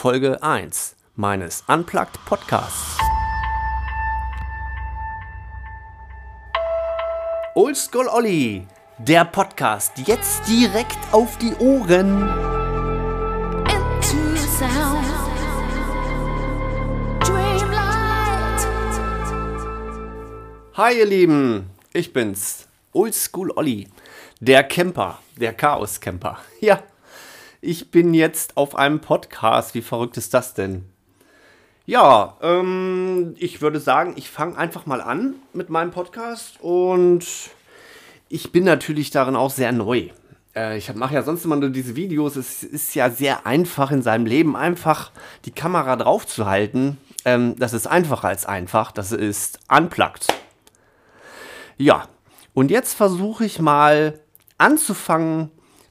Folge 1 meines Unplugged Podcasts. Oldschool Olli, der Podcast jetzt direkt auf die Ohren. into sound. Dreamlight. Hi ihr Lieben, ich bin's, Oldschool Olli, der Camper, der Chaos-Camper. Ja, ich bin jetzt auf einem Podcast. Wie verrückt ist das denn? Ja, ähm, ich würde sagen, ich fange einfach mal an mit meinem Podcast und ich bin natürlich darin auch sehr neu. Äh, ich mache ja sonst immer nur diese Videos. Es ist ja sehr einfach in seinem Leben, einfach die Kamera drauf zu halten. Ähm, das ist einfacher als einfach. Das ist unplugged. Ja, und jetzt versuche ich mal anzufangen,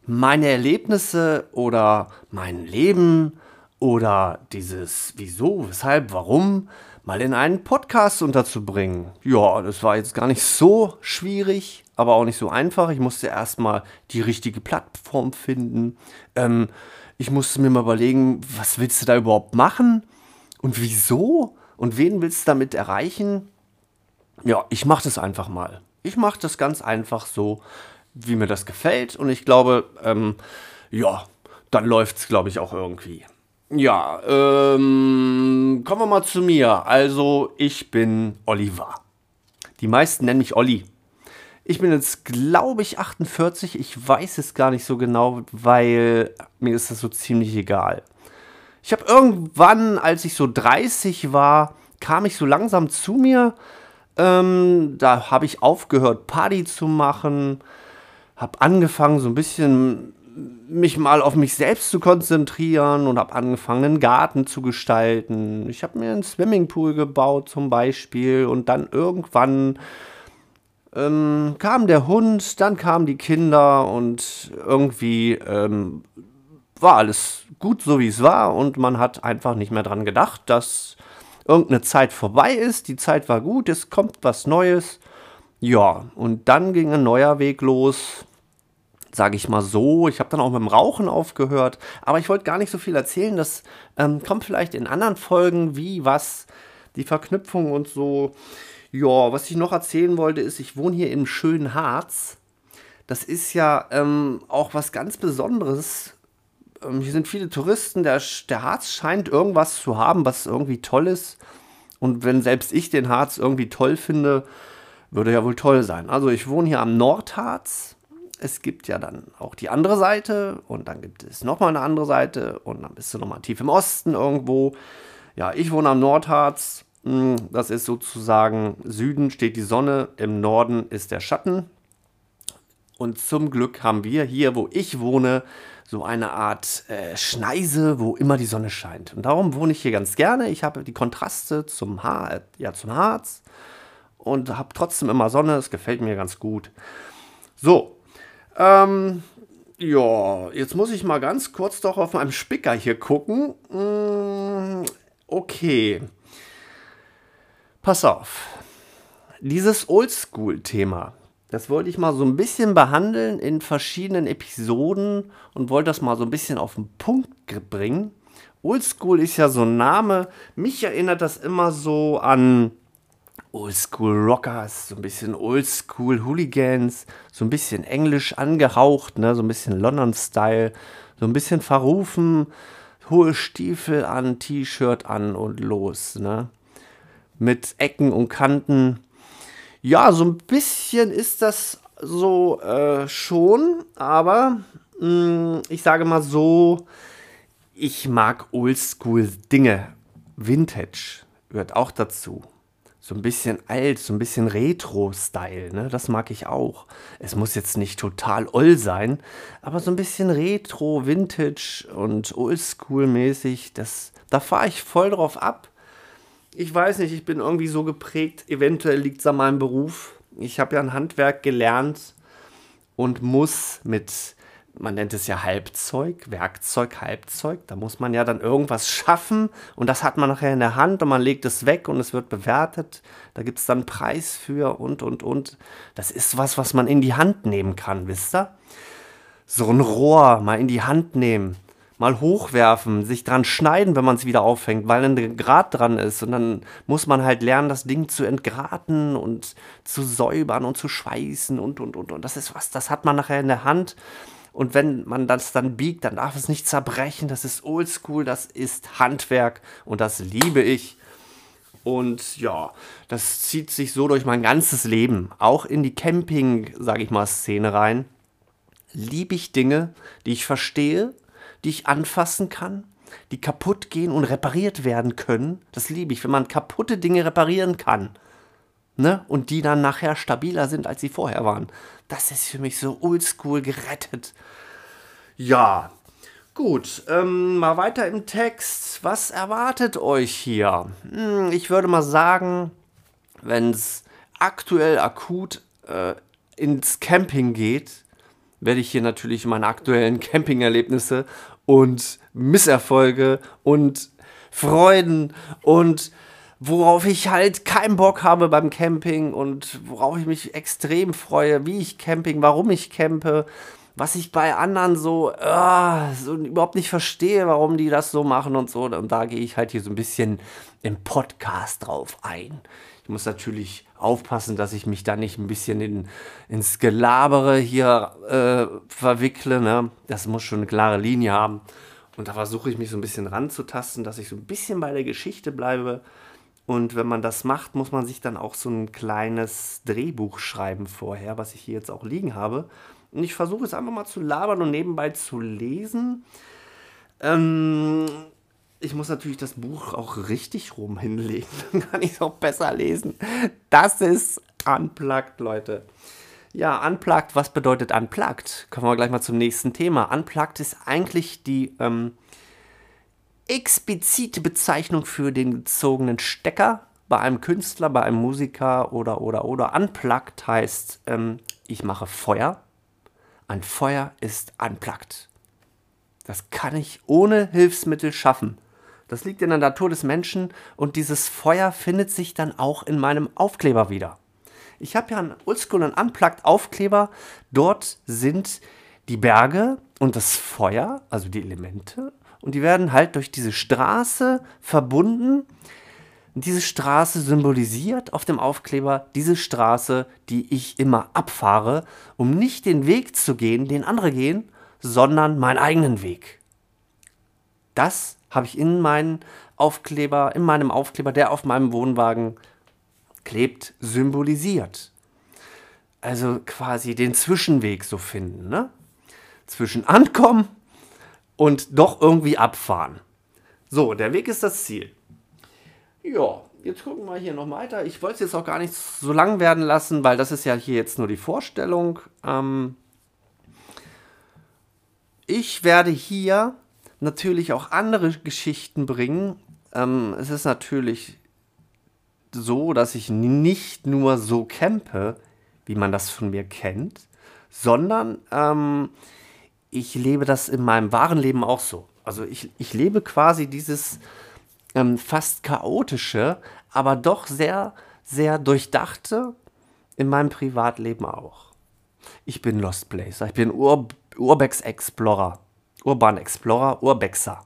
meine Erlebnisse oder mein Leben oder dieses Wieso, weshalb, warum mal in einen Podcast unterzubringen. Ja, das war jetzt gar nicht so schwierig, aber auch nicht so einfach. Ich musste erstmal die richtige Plattform finden. Ähm, ich musste mir mal überlegen, was willst du da überhaupt machen und wieso und wen willst du damit erreichen? Ja, ich mache das einfach mal. Ich mache das ganz einfach so, wie mir das gefällt. Und ich glaube, ähm, ja, dann läuft es, glaube ich, auch irgendwie. Ja, ähm, kommen wir mal zu mir. Also, ich bin Oliver. Die meisten nennen mich Olli. Ich bin jetzt, glaube ich, 48. Ich weiß es gar nicht so genau, weil mir ist das so ziemlich egal. Ich habe irgendwann, als ich so 30 war, kam ich so langsam zu mir. Ähm, da habe ich aufgehört, Party zu machen. Habe angefangen, so ein bisschen mich mal auf mich selbst zu konzentrieren und habe angefangen, einen Garten zu gestalten. Ich habe mir einen Swimmingpool gebaut zum Beispiel und dann irgendwann ähm, kam der Hund, dann kamen die Kinder und irgendwie ähm, war alles gut so, wie es war und man hat einfach nicht mehr dran gedacht, dass irgendeine Zeit vorbei ist. Die Zeit war gut, es kommt was Neues. Ja, und dann ging ein neuer Weg los sage ich mal so. Ich habe dann auch mit dem Rauchen aufgehört, aber ich wollte gar nicht so viel erzählen. Das ähm, kommt vielleicht in anderen Folgen, wie, was, die Verknüpfung und so. Ja, was ich noch erzählen wollte, ist, ich wohne hier im schönen Harz. Das ist ja ähm, auch was ganz Besonderes. Ähm, hier sind viele Touristen. Der, der Harz scheint irgendwas zu haben, was irgendwie toll ist. Und wenn selbst ich den Harz irgendwie toll finde, würde ja wohl toll sein. Also ich wohne hier am Nordharz es gibt ja dann auch die andere Seite und dann gibt es nochmal eine andere Seite und dann bist du nochmal tief im Osten irgendwo. Ja, ich wohne am Nordharz. Hm, das ist sozusagen Süden steht die Sonne, im Norden ist der Schatten. Und zum Glück haben wir hier, wo ich wohne, so eine Art äh, Schneise, wo immer die Sonne scheint. Und darum wohne ich hier ganz gerne. Ich habe die Kontraste zum, Har äh, ja, zum Harz und habe trotzdem immer Sonne. Es gefällt mir ganz gut. So, ähm, ja, jetzt muss ich mal ganz kurz doch auf meinem Spicker hier gucken. Mm, okay. Pass auf. Dieses Oldschool-Thema, das wollte ich mal so ein bisschen behandeln in verschiedenen Episoden und wollte das mal so ein bisschen auf den Punkt bringen. Oldschool ist ja so ein Name. Mich erinnert das immer so an Oldschool Rockers, so ein bisschen Oldschool Hooligans, so ein bisschen englisch angehaucht, ne, so ein bisschen London-Style, so ein bisschen verrufen, hohe Stiefel an, T-Shirt an und los, ne? Mit Ecken und Kanten. Ja, so ein bisschen ist das so äh, schon, aber mh, mm, ich sage mal so, ich mag Oldschool Dinge. Vintage gehört auch dazu so ein bisschen alt, so ein bisschen Retro-Style, ne? Das mag ich auch. Es muss jetzt nicht total oll sein, aber so ein bisschen Retro, Vintage und Oldschool-mäßig, da fahre ich voll drauf ab. Ich weiß nicht, ich bin irgendwie so geprägt, eventuell liegt es an meinem Beruf. Ich habe ja ein Handwerk gelernt und muss mit man nennt es ja Halbzeug, Werkzeug, Halbzeug. Da muss man ja dann irgendwas schaffen und das hat man nachher in der Hand und man legt es weg und es wird bewertet. Da gibt es dann einen Preis für und, und, und. Das ist was, was man in die Hand nehmen kann, wisst ihr? So ein Rohr mal in die Hand nehmen, mal hochwerfen, sich dran schneiden, wenn man es wieder aufhängt, weil ein Grat dran ist. Und dann muss man halt lernen, das Ding zu entgraten und zu säubern und zu schweißen und, und, und. Und das ist was, das hat man nachher in der Hand. Und wenn man das dann biegt, dann darf es nicht zerbrechen. Das ist oldschool, das ist Handwerk und das liebe ich. Und ja, das zieht sich so durch mein ganzes Leben, auch in die Camping, sage ich mal, Szene rein. Liebe ich Dinge, die ich verstehe, die ich anfassen kann, die kaputt gehen und repariert werden können. Das liebe ich, wenn man kaputte Dinge reparieren kann. Ne? Und die dann nachher stabiler sind, als sie vorher waren. Das ist für mich so oldschool gerettet. Ja, gut. Ähm, mal weiter im Text. Was erwartet euch hier? Hm, ich würde mal sagen, wenn es aktuell akut äh, ins Camping geht, werde ich hier natürlich meine aktuellen Campingerlebnisse und Misserfolge und Freuden und worauf ich halt keinen Bock habe beim Camping und worauf ich mich extrem freue, wie ich Camping, warum ich campe, was ich bei anderen so, uh, so überhaupt nicht verstehe, warum die das so machen und so. Und da gehe ich halt hier so ein bisschen im Podcast drauf ein. Ich muss natürlich aufpassen, dass ich mich da nicht ein bisschen in, ins Gelabere hier äh, verwickle. Ne? Das muss schon eine klare Linie haben. Und da versuche ich mich so ein bisschen ranzutasten, dass ich so ein bisschen bei der Geschichte bleibe. Und wenn man das macht, muss man sich dann auch so ein kleines Drehbuch schreiben vorher, was ich hier jetzt auch liegen habe. Und ich versuche es einfach mal zu labern und nebenbei zu lesen. Ähm, ich muss natürlich das Buch auch richtig rum hinlegen, dann kann ich es auch besser lesen. Das ist Unplugged, Leute. Ja, Unplugged, was bedeutet Unplugged? Kommen wir gleich mal zum nächsten Thema. Unplugged ist eigentlich die ähm, explizite Bezeichnung für den gezogenen Stecker bei einem Künstler, bei einem Musiker oder, oder, oder. Unplugged heißt, ähm, ich mache Feuer. Ein Feuer ist unplugged. Das kann ich ohne Hilfsmittel schaffen. Das liegt in der Natur des Menschen und dieses Feuer findet sich dann auch in meinem Aufkleber wieder. Ich habe ja einen Oldschool und Unplugged Aufkleber. Dort sind die Berge und das Feuer, also die Elemente. Und die werden halt durch diese Straße verbunden. diese Straße symbolisiert auf dem Aufkleber diese Straße, die ich immer abfahre, um nicht den Weg zu gehen, den andere gehen, sondern meinen eigenen Weg. Das habe ich in meinen Aufkleber, in meinem Aufkleber, der auf meinem Wohnwagen klebt, symbolisiert. Also quasi den Zwischenweg so finden, ne? Zwischen ankommen und doch irgendwie abfahren. So, der Weg ist das Ziel. Ja, jetzt gucken wir hier noch weiter. Ich wollte es jetzt auch gar nicht so lang werden lassen, weil das ist ja hier jetzt nur die Vorstellung. Ähm ich werde hier natürlich auch andere Geschichten bringen. Ähm, es ist natürlich so, dass ich nicht nur so campe, wie man das von mir kennt, sondern ähm, ich lebe das in meinem wahren Leben auch so. Also ich, ich lebe quasi dieses ähm, fast chaotische, aber doch sehr, sehr durchdachte in meinem Privatleben auch. Ich bin Lost Placer, ich bin Ur Urbex Explorer. Urban Explorer, Urbexer.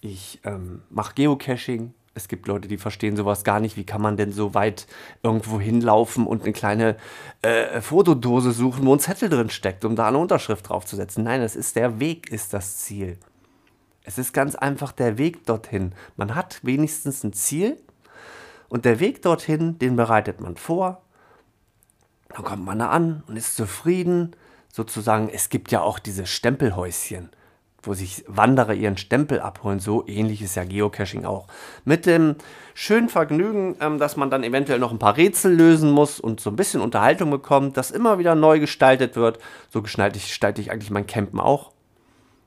Ich ähm, mache Geocaching. Es gibt Leute, die verstehen sowas gar nicht. Wie kann man denn so weit irgendwo hinlaufen und eine kleine äh, Fotodose suchen, wo ein Zettel drin steckt, um da eine Unterschrift draufzusetzen? Nein, es ist der Weg, ist das Ziel. Es ist ganz einfach der Weg dorthin. Man hat wenigstens ein Ziel und der Weg dorthin, den bereitet man vor. Dann kommt man da an und ist zufrieden. Sozusagen, es gibt ja auch diese Stempelhäuschen wo sich Wanderer ihren Stempel abholen. So ähnlich ist ja Geocaching auch. Mit dem schönen Vergnügen, ähm, dass man dann eventuell noch ein paar Rätsel lösen muss und so ein bisschen Unterhaltung bekommt, das immer wieder neu gestaltet wird. So gestalte ich, gestalte ich eigentlich mein Campen auch.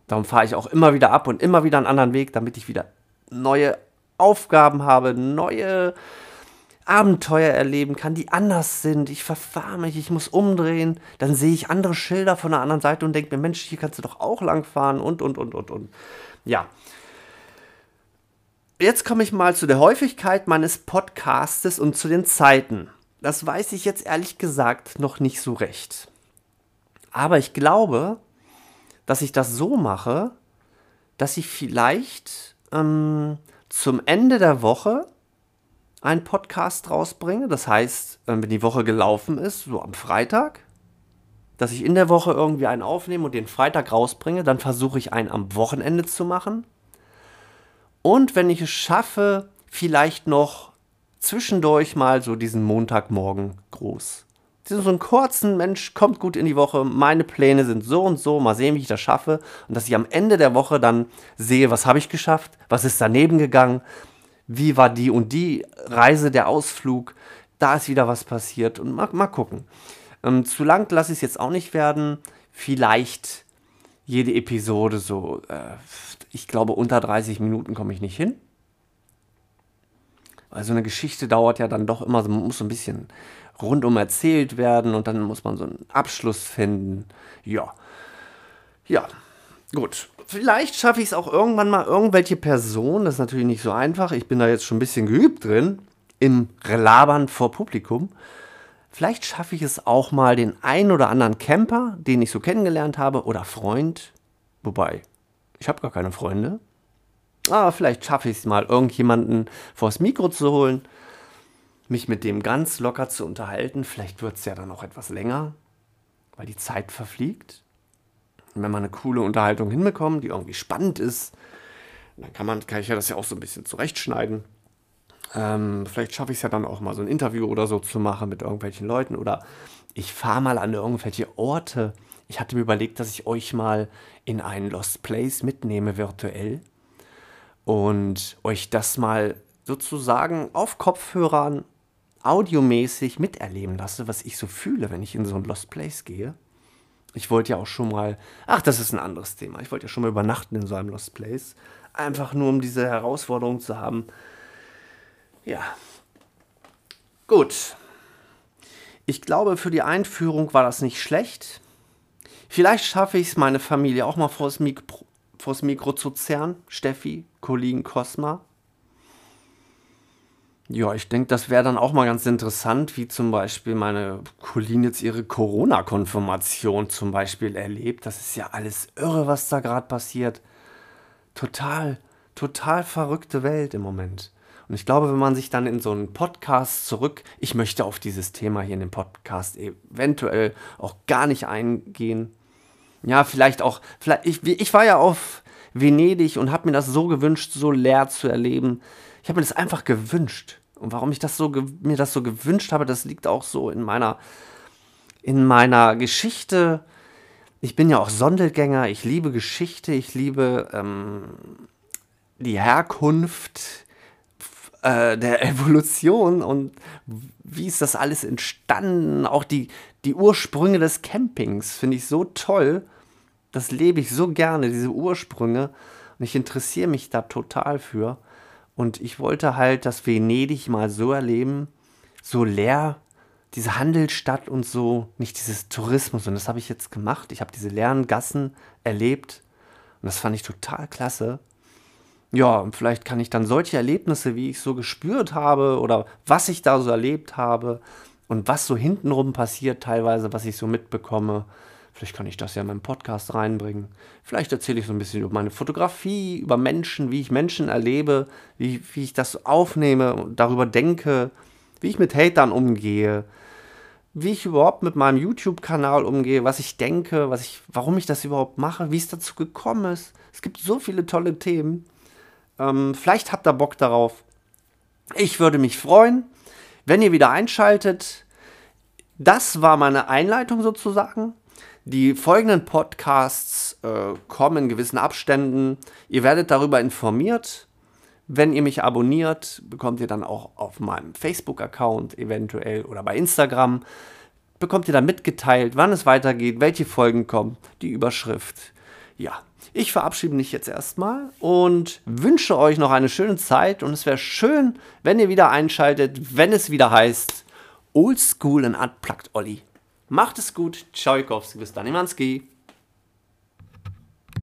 Darum fahre ich auch immer wieder ab und immer wieder einen anderen Weg, damit ich wieder neue Aufgaben habe, neue Abenteuer erleben kann, die anders sind. Ich verfahre mich, ich muss umdrehen. Dann sehe ich andere Schilder von der anderen Seite und denke mir, Mensch, hier kannst du doch auch lang fahren und, und, und, und, und. Ja. Jetzt komme ich mal zu der Häufigkeit meines Podcastes und zu den Zeiten. Das weiß ich jetzt ehrlich gesagt noch nicht so recht. Aber ich glaube, dass ich das so mache, dass ich vielleicht ähm, zum Ende der Woche einen Podcast rausbringe. Das heißt, wenn die Woche gelaufen ist, so am Freitag, dass ich in der Woche irgendwie einen aufnehme und den Freitag rausbringe. Dann versuche ich einen am Wochenende zu machen. Und wenn ich es schaffe, vielleicht noch zwischendurch mal so diesen Montagmorgen groß. So einen kurzen Mensch kommt gut in die Woche, meine Pläne sind so und so, mal sehen, wie ich das schaffe. Und dass ich am Ende der Woche dann sehe, was habe ich geschafft, was ist daneben gegangen, wie war die und die Reise, der Ausflug, da ist wieder was passiert und mal, mal gucken. Ähm, zu lang lasse ich es jetzt auch nicht werden. Vielleicht jede Episode so, äh, ich glaube, unter 30 Minuten komme ich nicht hin. Also eine Geschichte dauert ja dann doch immer, man muss so ein bisschen rundum erzählt werden und dann muss man so einen Abschluss finden. Ja. Ja, gut. Vielleicht schaffe ich es auch irgendwann mal irgendwelche Personen, das ist natürlich nicht so einfach, ich bin da jetzt schon ein bisschen geübt drin, im Relabern vor Publikum. Vielleicht schaffe ich es auch mal, den einen oder anderen Camper, den ich so kennengelernt habe, oder Freund, wobei, ich habe gar keine Freunde. Aber vielleicht schaffe ich es mal, irgendjemanden vors Mikro zu holen, mich mit dem ganz locker zu unterhalten. Vielleicht wird es ja dann auch etwas länger, weil die Zeit verfliegt. Und wenn man eine coole Unterhaltung hinbekommt, die irgendwie spannend ist, dann kann, man, kann ich ja das ja auch so ein bisschen zurechtschneiden. Ähm, vielleicht schaffe ich es ja dann auch mal so ein Interview oder so zu machen mit irgendwelchen Leuten oder ich fahre mal an irgendwelche Orte. Ich hatte mir überlegt, dass ich euch mal in einen Lost Place mitnehme virtuell und euch das mal sozusagen auf Kopfhörern audiomäßig miterleben lasse, was ich so fühle, wenn ich in so ein Lost Place gehe. Ich wollte ja auch schon mal, ach, das ist ein anderes Thema. Ich wollte ja schon mal übernachten in so einem Lost Place. Einfach nur, um diese Herausforderung zu haben, ja. Gut. Ich glaube, für die Einführung war das nicht schlecht. Vielleicht schaffe ich es, meine Familie auch mal vors Mikro, vors Mikro zu zerren. Steffi, Kollegen Cosma. Ja, ich denke, das wäre dann auch mal ganz interessant, wie zum Beispiel meine Colleen jetzt ihre Corona-Konfirmation zum Beispiel erlebt. Das ist ja alles irre, was da gerade passiert. Total, total verrückte Welt im Moment. Und ich glaube, wenn man sich dann in so einen Podcast zurück, ich möchte auf dieses Thema hier in dem Podcast eventuell auch gar nicht eingehen. Ja, vielleicht auch, vielleicht, ich, ich war ja auf Venedig und habe mir das so gewünscht, so leer zu erleben. Ich habe mir das einfach gewünscht. Und warum ich das so mir das so gewünscht habe, das liegt auch so in meiner in meiner Geschichte. Ich bin ja auch Sondelgänger, ich liebe Geschichte, ich liebe ähm, die Herkunft, äh, der Evolution und wie ist das alles entstanden, auch die, die Ursprünge des Campings finde ich so toll. Das lebe ich so gerne, diese Ursprünge. Und ich interessiere mich da total für. Und ich wollte halt das Venedig mal so erleben, so leer, diese Handelsstadt und so, nicht dieses Tourismus. Und das habe ich jetzt gemacht. Ich habe diese leeren Gassen erlebt. Und das fand ich total klasse ja, und vielleicht kann ich dann solche Erlebnisse, wie ich so gespürt habe oder was ich da so erlebt habe und was so hintenrum passiert teilweise, was ich so mitbekomme, vielleicht kann ich das ja in meinen Podcast reinbringen. Vielleicht erzähle ich so ein bisschen über meine Fotografie, über Menschen, wie ich Menschen erlebe, wie, wie ich das aufnehme und darüber denke, wie ich mit Hatern umgehe, wie ich überhaupt mit meinem YouTube-Kanal umgehe, was ich denke, was ich, warum ich das überhaupt mache, wie es dazu gekommen ist. Es gibt so viele tolle Themen. Ähm, vielleicht habt ihr Bock darauf. Ich würde mich freuen, wenn ihr wieder einschaltet. Das war meine Einleitung sozusagen. Die folgenden Podcasts äh, kommen in gewissen Abständen. Ihr werdet darüber informiert. Wenn ihr mich abonniert, bekommt ihr dann auch auf meinem Facebook-Account eventuell oder bei Instagram, bekommt ihr dann mitgeteilt, wann es weitergeht, welche Folgen kommen, die Überschrift. Ja, ich verabschiede mich jetzt erstmal und wünsche euch noch eine schöne Zeit und es wäre schön, wenn ihr wieder einschaltet, wenn es wieder heißt Old School and Unplugged Olli. Macht es gut, Tschaikowski, bis dann, Imanski.